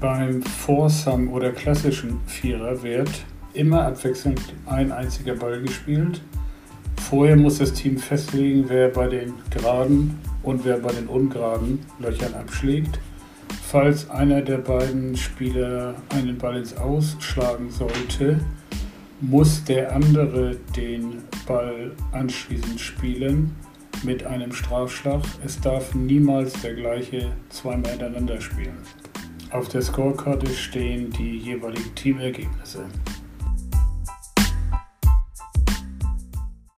Beim Foursome oder klassischen Vierer wird immer abwechselnd ein einziger Ball gespielt. Vorher muss das Team festlegen, wer bei den geraden und wer bei den ungeraden Löchern abschlägt. Falls einer der beiden Spieler einen Ball ins Ausschlagen sollte, muss der andere den Ball anschließend spielen mit einem Strafschlag. Es darf niemals der gleiche zweimal hintereinander spielen. Auf der Scorekarte stehen die jeweiligen Teamergebnisse.